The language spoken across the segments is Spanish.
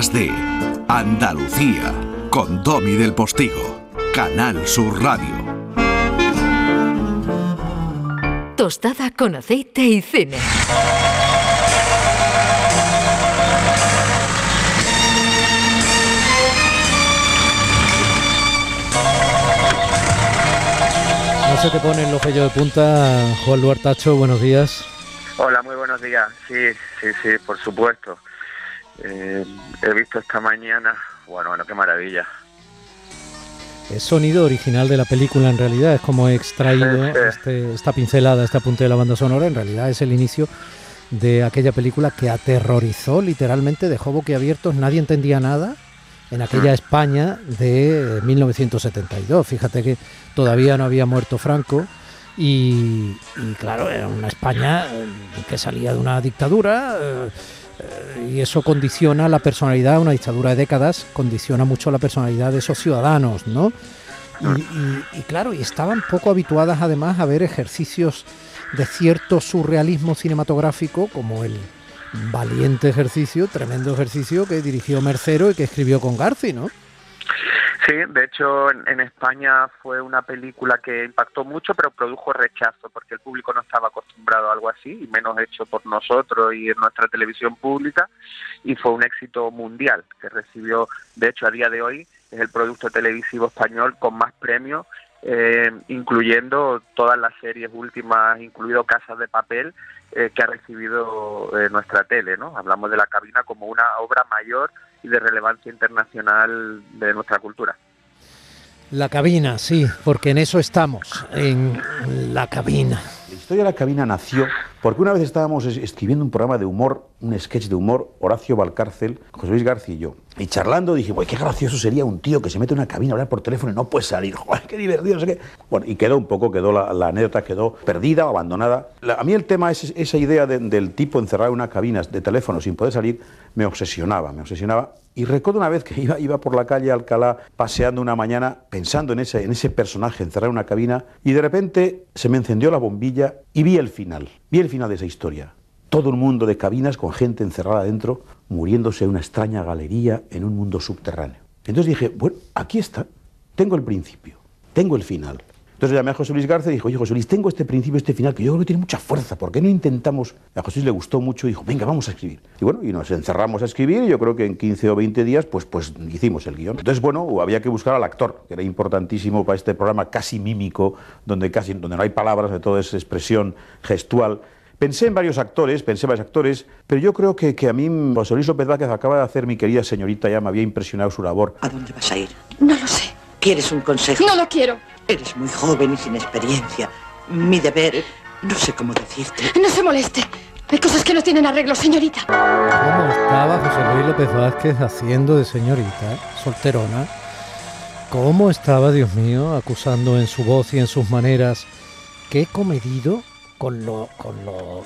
días de Andalucía con Domi del Postigo, Canal Sur Radio. Tostada con aceite y cine. No se te ponen los vellos de punta, Juan Luartacho, buenos días. Hola, muy buenos días. Sí, sí, sí, por supuesto. Eh, he visto esta mañana, bueno, bueno, qué maravilla. Es sonido original de la película en realidad, es como he extraído este, esta pincelada, este apunte de la banda sonora, en realidad es el inicio de aquella película que aterrorizó literalmente, dejó boquiabiertos, nadie entendía nada en aquella mm. España de 1972. Fíjate que todavía no había muerto Franco y, claro, era una España eh, que salía de una dictadura. Eh, y eso condiciona la personalidad, una dictadura de décadas, condiciona mucho la personalidad de esos ciudadanos, ¿no? Y, claro, y estaban poco habituadas además a ver ejercicios de cierto surrealismo cinematográfico, como el valiente ejercicio, tremendo ejercicio que dirigió Mercero y que escribió con Garci, ¿no? Sí, de hecho en, España fue una película que impactó mucho, pero produjo rechazo porque el público no estaba acostumbrado a algo así, y menos hecho por nosotros y en nuestra televisión pública, y fue un éxito mundial que recibió, de hecho a día de hoy es el producto televisivo español con más premios, eh, incluyendo todas las series últimas, incluido Casas de Papel, eh, que ha recibido eh, nuestra tele, ¿no? Hablamos de la cabina como una obra mayor y de relevancia internacional de nuestra cultura. La cabina, sí, porque en eso estamos, en la cabina. La historia de la cabina nació porque una vez estábamos escribiendo un programa de humor, un sketch de humor, Horacio Valcárcel, José Luis García y yo. Y charlando dije, qué gracioso sería un tío que se mete en una cabina a hablar por teléfono y no puede salir. Joder, qué divertido, no sé qué. Bueno, y quedó un poco, quedó la, anécdota, quedó perdida abandonada. a mí el tema, es, esa idea del tipo encerrado en una cabina de teléfono sin poder salir, me obsesionaba, me obsesionaba. Y recuerdo una vez que iba, iba por la calle Alcalá paseando una mañana pensando en ese, en ese personaje encerrado en una cabina y de repente se me encendió la bombilla y vi el final, vi el final de esa historia. Todo un mundo de cabinas con gente encerrada dentro, muriéndose en una extraña galería en un mundo subterráneo. Entonces dije, bueno, aquí está, tengo el principio, tengo el final. Entonces llamé a José Luis García y dijo, oye José Luis, tengo este principio, este final, que yo creo que tiene mucha fuerza, ¿por qué no intentamos? A José Luis le gustó mucho y dijo, venga, vamos a escribir. Y bueno, y nos encerramos a escribir y yo creo que en 15 o 20 días pues, pues hicimos el guion. Entonces, bueno, había que buscar al actor, que era importantísimo para este programa casi mímico, donde, casi, donde no hay palabras, de toda esa expresión gestual. Pensé en varios actores, pensé en varios actores, pero yo creo que, que a mí José Luis López Vázquez acaba de hacer mi querida señorita, ya me había impresionado su labor. ¿A dónde vas a ir? No lo sé. ¿Quieres un consejo? No lo quiero. Eres muy joven y sin experiencia. Mi deber, no sé cómo decirte. No se moleste. Hay cosas que no tienen arreglo, señorita. ¿Cómo estaba José Luis López Vázquez haciendo de señorita, solterona? ¿Cómo estaba, Dios mío, acusando en su voz y en sus maneras? Qué comedido con lo, con lo,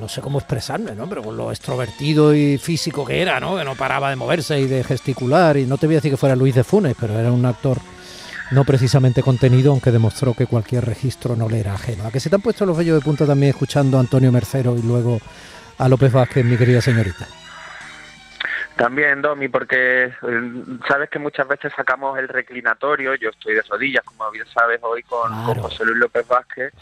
no sé cómo expresarme, ¿no? Pero con lo extrovertido y físico que era, ¿no? Que no paraba de moverse y de gesticular. Y no te voy a decir que fuera Luis de Funes, pero era un actor no precisamente contenido, aunque demostró que cualquier registro no le era ajeno. ¿A que se te han puesto los vellos de punta también escuchando a Antonio Mercero y luego a López Vázquez, mi querida señorita? También, Domi, porque eh, sabes que muchas veces sacamos el reclinatorio, yo estoy de rodillas, como bien sabes, hoy con, José Luis López Vázquez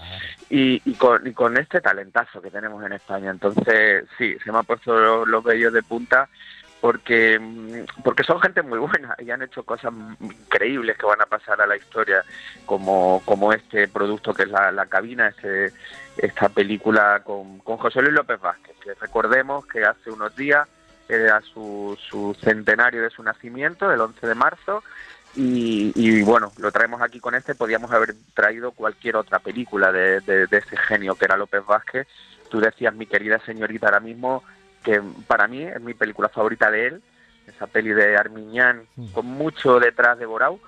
y, con, y con este talentazo que tenemos en España. Entonces, sí, se me han puesto los, los vellos de punta porque porque son gente muy buena y han hecho cosas increíbles que van a pasar a la historia como, como este producto que es la, cabina este, esta película con, con José Luis López Vázquez que recordemos que hace unos días era su, su centenario de su nacimiento el 11 de marzo y, y, bueno, lo traemos aquí con este, podíamos haber traído cualquier otra película de, de, de ese genio que era López Vázquez. Tú decías, mi querida señorita, ahora mismo que para mí es mi película favorita de él, esa peli de Armiñán, con mucho detrás de Borau,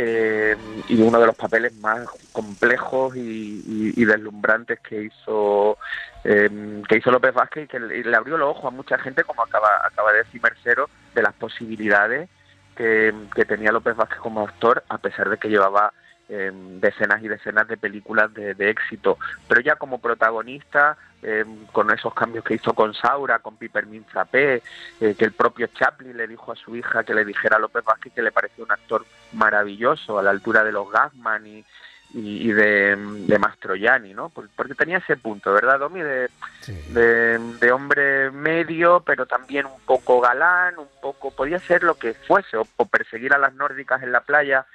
eh, y uno de los papeles más complejos y, deslumbrantes que hizo eh, que hizo López Vázquez y que le, abrió los ojos a mucha gente, como acaba, acaba de decir Mercero, de las posibilidades que, tenía López Vázquez como actor, a pesar de que llevaba em, decenas y decenas de películas de, éxito, pero ya como protagonista, em, con esos cambios que hizo con Saura, con Pipermin Zapé, eh, que el propio Chaplin le dijo a su hija que le dijera a López Vázquez que le parecía un actor maravilloso, a la altura de los Gassman y, y, de, de Mastroianni, ¿no? Porque tenía ese punto, ¿verdad, Domi? De, de, hombre medio, pero también un poco galán, un poco, podía ser lo que fuese, o, perseguir a las nórdicas en la playa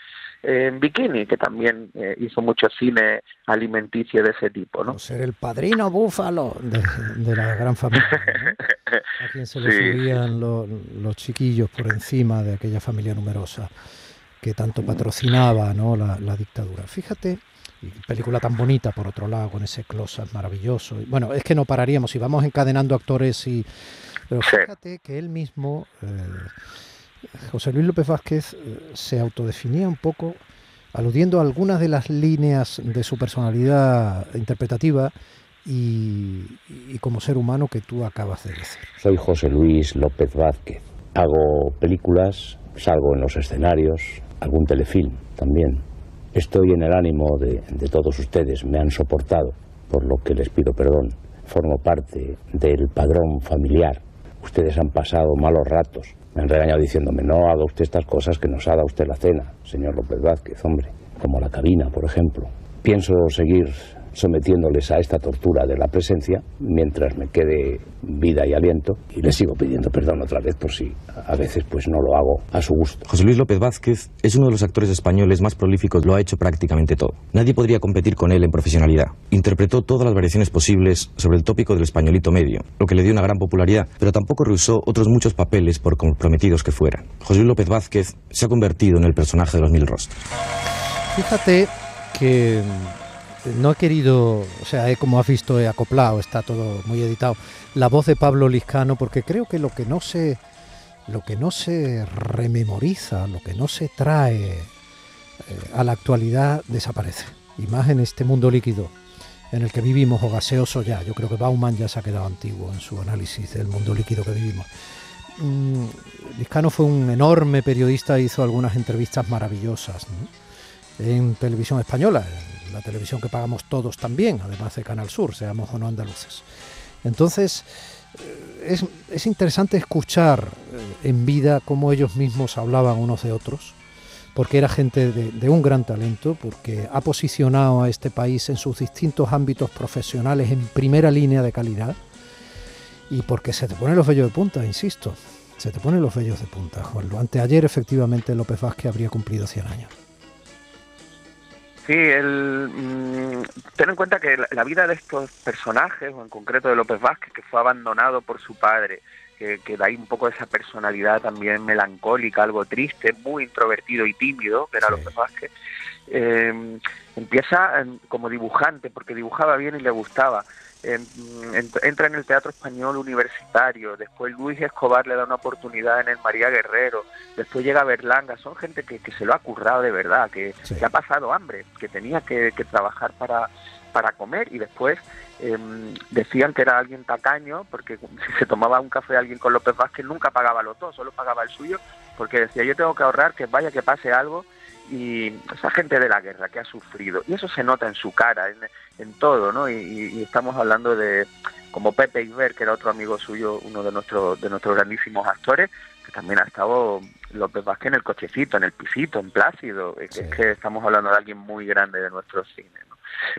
en bikini, que también eh, hizo mucho cine alimenticio de ese tipo, ¿no? ser el padrino búfalo de, la gran familia, A quien se le subían los, los chiquillos por encima de aquella familia numerosa que tanto patrocinaba ¿no? la, dictadura. Fíjate, película tan bonita por otro lado, con ese close maravilloso. Bueno, es que no pararíamos, si vamos encadenando actores y... Pero fíjate que él mismo, eh, José Luis López Vázquez, eh, se autodefinía un poco aludiendo a algunas de las líneas de su personalidad interpretativa y, y, como ser humano que tú acabas de decir. Soy José Luis López Vázquez. Hago películas, salgo en los escenarios, algún telefilm también. Estoy en el ánimo de, todos ustedes, me han soportado, por lo que les pido perdón. Formo parte del padrón familiar. Ustedes han pasado malos ratos. Me han regañado diciéndome, no haga usted estas cosas que nos ha dado usted la cena, señor López Vázquez, hombre, como la cabina, por ejemplo. Pienso seguir sometiéndoles a esta tortura de la presencia mientras me quede vida y aliento y les sigo pidiendo perdón otra vez por si a veces pues no lo hago a su gusto. José Luis López Vázquez es uno de los actores españoles más prolíficos, lo ha hecho prácticamente todo. Nadie podría competir con él en profesionalidad. Interpretó todas las variaciones posibles sobre el tópico del españolito medio, lo que le dio una gran popularidad, pero tampoco rehusó otros muchos papeles por comprometidos que fueran. José Luis López Vázquez se ha convertido en el personaje de los mil rostros. Fíjate que no he querido, o sea, como has visto, he acoplado, está todo muy editado, la voz de Pablo Liscano, porque creo que lo que no se, lo que no se rememoriza, lo que no se trae eh, a la actualidad desaparece. Y más en este mundo líquido en el que vivimos o gaseoso ya. Yo creo que Bauman ya se ha quedado antiguo en su análisis del mundo líquido que vivimos. Mm, Liscano fue un enorme periodista, hizo algunas entrevistas maravillosas en televisión española, la televisión que pagamos todos también, además de Canal Sur, seamos o no andaluces. Entonces, eh, es, interesante escuchar eh, en vida cómo ellos mismos hablaban unos de otros, porque era gente de, de, un gran talento, porque ha posicionado a este país en sus distintos ámbitos profesionales en primera línea de calidad, y porque se te ponen los vellos de punta, insisto, se te ponen los vellos de punta, Juan. Anteayer, efectivamente, López Vázquez habría cumplido 100 años. Sí, el, mm, ten en cuenta que la, vida de estos personajes, o en concreto de López Vázquez, que fue abandonado por su padre, que, que da ahí un poco esa personalidad también melancólica, algo triste, muy introvertido y tímido, que era López Vázquez, eh, empieza como dibujante, porque dibujaba bien y le gustaba. Entra en el teatro español universitario, después Luis Escobar le da una oportunidad en el María Guerrero, después llega Berlanga, son gente que, se lo ha currado de verdad, que, ha pasado hambre, que tenía que, trabajar para, para comer y después em, decían que era alguien tacaño, porque si se tomaba un café alguien con López Vázquez nunca pagaba los dos, solo pagaba el suyo, porque decía yo tengo que ahorrar, que vaya que pase algo y esa gente de la guerra que ha sufrido. Y eso se nota en su cara en, todo no y, estamos hablando de como Pepe Iber que era otro amigo suyo uno de nuestros de nuestros grandísimos actores que también ha estado López Vázquez en el cochecito en el pisito en Plácido. Es, que estamos hablando de alguien muy grande de nuestro cine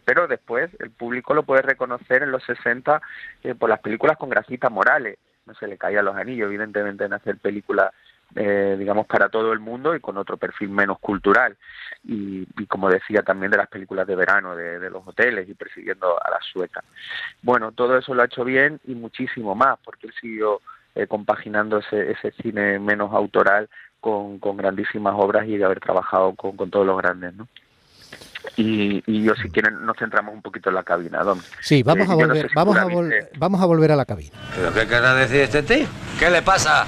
pero después el público lo puede reconocer en los 60 eh, por las películas con Gracita Morales. No se le caían los anillos evidentemente en hacer películas eh, digamos, para todo el mundo y con otro perfil menos cultural. Y, como decía, también de las películas de verano, de, los hoteles y persiguiendo a las suecas. Bueno, todo eso lo ha hecho bien y muchísimo más, porque él siguió eh, compaginando ese, ese cine menos autoral con, con grandísimas obras y de haber trabajado con, con todos los grandes, ¿no? Y, y, yo si quieren nos centramos un poquito en la cabina, Don. Sí, vamos, eh, a, volver, vamos, a, vamos a volver a la cabina. ¿Pero qué querrá decir este tío? ¿Qué le pasa?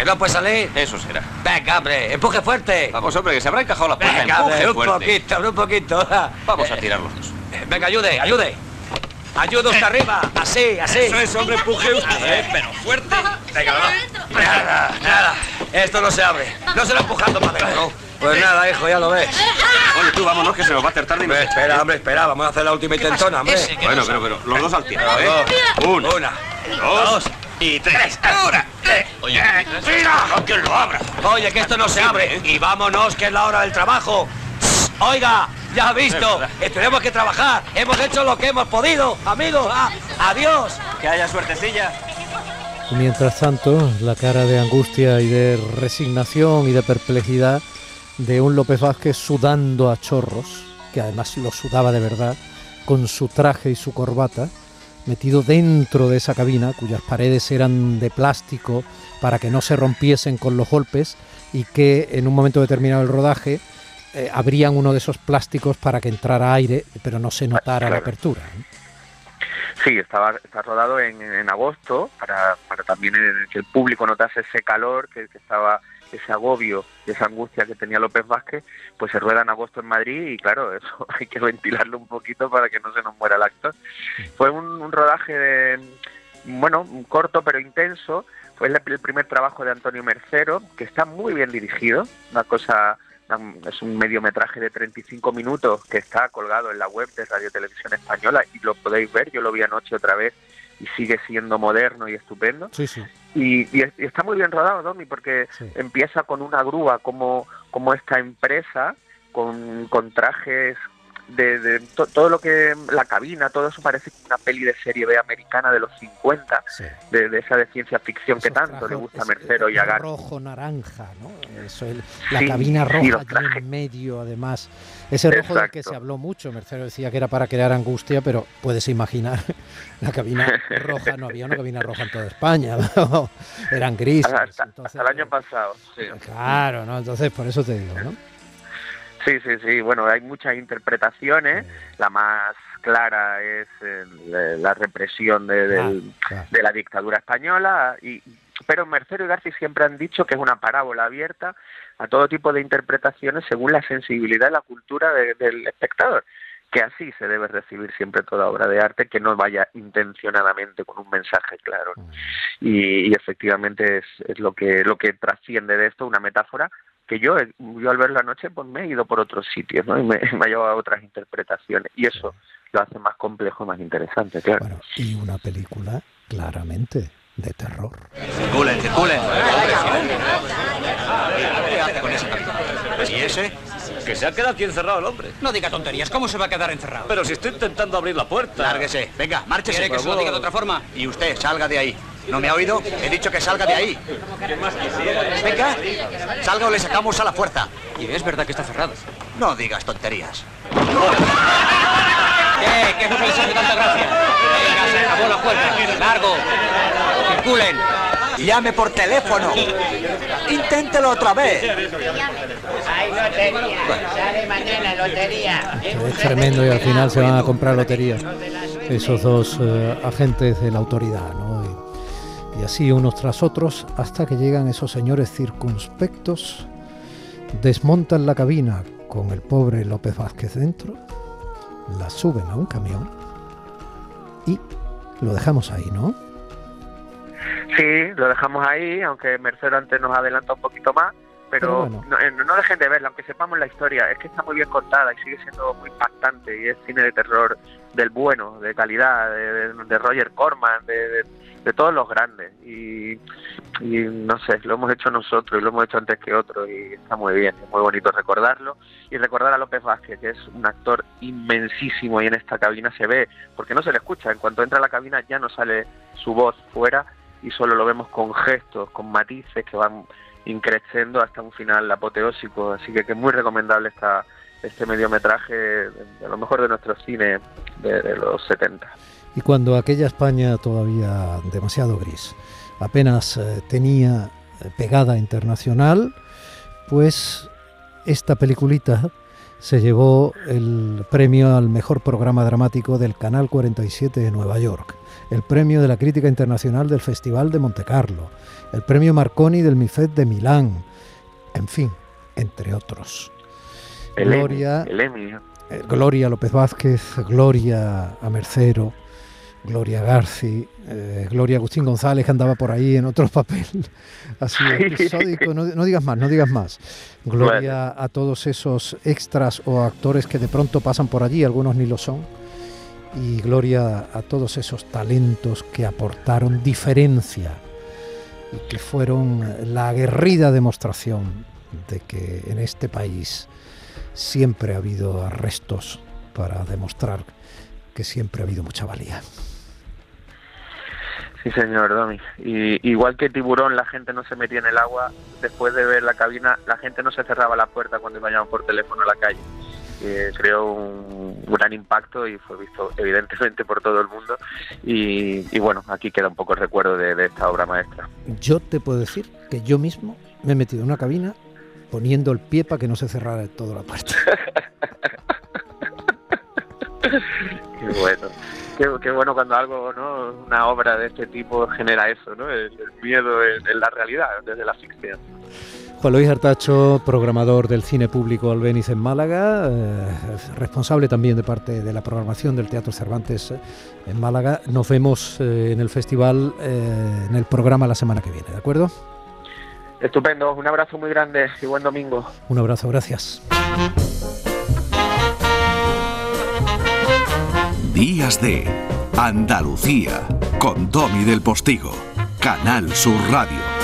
¿Que no puede salir? Eso será. Venga, hombre, empuje fuerte. Vamos, hombre, que se habrá encajado la puerta. Venga, empuje un poquito, un poquito. Vamos a tirar los dos. Venga, ayude, ayude. Ayude hasta arriba. Así, así. Eso es, hombre, empuje usted, pero fuerte. Venga, va. Nada, nada. Esto no se abre. No se lo empujando para adentro. Pues nada, hijo, ya lo ves. Bueno, tú vámonos que se nos va a hacer tarde y espera, hombre, espera. Vamos a hacer la última intentona, hombre. Bueno, pero, pero, los dos al tiempo, Los ¿eh? dos. Una, Una. dos y tres. ¡Ahora! Oye, mira, que lo abra. Oye, que esto no se abre. Y vámonos, que es la hora del trabajo. Oiga, ya ha visto. Eh, tenemos que trabajar. Hemos hecho lo que hemos podido, amigos. Ah, adiós. Que haya suertecilla. Y Mientras tanto, la cara de angustia y de resignación y de perplejidad de un López Vázquez sudando a chorros, que además lo sudaba de verdad, con su traje y su corbata, metido dentro de esa cabina, cuyas paredes eran de plástico para que no se rompiesen con los golpes y que en un momento determinado del rodaje eh, abrían uno de esos plásticos para que entrara aire, pero no se notara la apertura. Sí, estaba, está rodado en, en agosto para, para también eh, que el público notase ese calor, que, que estaba ese agobio, esa angustia que tenía López Vázquez, pues se rueda en agosto en Madrid y claro, eso hay que ventilarlo un poquito para que no se nos muera el actor. Fue un, un rodaje de, bueno, corto pero intenso, fue el, el primer trabajo de Antonio Mercero, que está muy bien dirigido, una cosa es un mediometraje de 35 minutos que está colgado en la web de Radio Televisión Española y lo podéis ver, yo lo vi anoche otra vez y sigue siendo moderno y estupendo. Sí, sí. Y, y, y está muy bien rodado, Domi, porque Sí. empieza con una grúa como, como esta empresa, con, con trajes de, de to- todo lo que la cabina, todo eso parece una peli de serie B americana de los 50, Sí. de, de esa de ciencia ficción que tanto le gusta a Mercero y a Gar. rojo naranja, ¿no? Eso, el- la Sí, cabina roja trajes. en medio, además. Ese rojo del que se habló mucho. Mercero decía que era para crear angustia, pero puedes imaginar, la cabina roja, no había una cabina roja en toda España, ¿no? eran grises. Hasta, entonces, hasta el año pasado, sí. Claro, ¿no? Entonces, por eso te digo, ¿no? Sí, sí, sí. Bueno, hay muchas interpretaciones. La más clara es eh, la- represión de, del- claro. de la dictadura española. Y, pero Mercero y García siempre han dicho que es una parábola abierta a todo tipo de interpretaciones según la sensibilidad y la cultura de- del espectador. Que así se debe recibir siempre toda obra de arte, que no vaya intencionadamente con un mensaje claro. ¿no? Y, y efectivamente es, es lo que lo que trasciende de esto, una metáfora que yo, yo al verlo anoche pues me he ido por otros sitios ¿no? y me, me ha llevado a otras interpretaciones y eso lo hace más complejo, más interesante, claro. Y una película claramente de terror. Circulen, circulen. ¿Qué hace con? ¿Y ese? Que se ha quedado aquí encerrado el hombre. No diga tonterías. ¿Cómo se va a quedar encerrado? Pero si estoy intentando abrir la puerta. Lárguese. Venga, márchese. ¿Quiere que se lo diga de otra forma? Y usted, salga de ahí. ¿No me ha oído? He dicho que salga de ahí. Venga, salga o le sacamos a la fuerza. Y es verdad que está cerrado. No digas tonterías. ¿Qué? ¿Qué no les hace tanta gracia? Venga, se acabó la puerta. Largo. Circulen. Llame por teléfono. Inténtelo otra vez. Hay lotería. Sale mañana lotería. Es tremendo y al final se van a comprar lotería esos dos eh, agentes de la autoridad, ¿no? Y, así unos tras otros hasta que llegan esos señores circunspectos, desmontan la cabina con el pobre López Vázquez dentro, la suben a un camión y lo dejamos ahí, ¿no? Sí, lo dejamos ahí, aunque Mercero antes nos adelanta un poquito más, pero, Pero bueno. no, eh, no dejen de verla, aunque sepamos la historia, es que está muy bien contada y sigue siendo muy impactante y es cine de terror del bueno, de calidad, de Roger Corman, de, de- de todos los grandes. Y, no sé, lo hemos hecho nosotros y lo hemos hecho antes que otros y está muy bien, es muy bonito recordarlo. Y recordar a López Vázquez, que es un actor inmensísimo y en esta cabina se ve, porque no se le escucha, en cuanto entra a la cabina ya no sale su voz fuera y solo lo vemos con gestos, con matices que van increciendo hasta un final apoteósico, así que, es muy recomendable esta, este mediometraje, de lo mejor de nuestro cine de, de los 70. Y cuando aquella España todavía demasiado gris apenas eh, tenía eh, pegada internacional, pues esta peliculita se llevó el premio al mejor programa dramático del Canal 47 de Nueva York, el premio de la crítica internacional del Festival de Montecarlo, el premio Marconi del MIFED de Milán, en fin, entre otros. El Gloria, el eh, Gloria López Vázquez, Gloria a Mercero, Gloria Garci, eh, Gloria Agustín González que andaba por ahí en otro papel. Así episódico, no, digas más, no digas más. Gloria a todos esos extras o actores que de pronto pasan por allí, algunos ni lo son, y gloria a todos esos talentos que aportaron diferencia y que fueron la aguerrida demostración de que en este país siempre ha habido arrestos para demostrar que siempre ha habido mucha valía. Sí, señor Domi. Y, igual que tiburón, la gente no se metía en el agua. Después de ver la cabina, la gente no se cerraba la puerta cuando iban por teléfono a la calle. creó un gran impacto y fue visto evidentemente por todo el mundo. Y, bueno, aquí queda un poco el recuerdo de, de, esta obra maestra. Yo te puedo decir que yo mismo me he metido en una cabina poniendo el pie para que no se cerrara toda la puerta. Qué bueno qué, bueno cuando algo, ¿no? Una obra de este tipo genera eso, ¿no? El, miedo en, la realidad, desde la ficción. Juan Luis Artacho, programador del cine público Albeniz en Málaga, eh, responsable también de parte de la programación del Teatro Cervantes eh, en Málaga. Nos vemos eh, en el festival, en el programa la semana que viene, ¿de acuerdo? Estupendo, un abrazo muy grande y buen domingo. Un abrazo, gracias. Días de Andalucía con Domi del Postigo, Canal Sur Radio.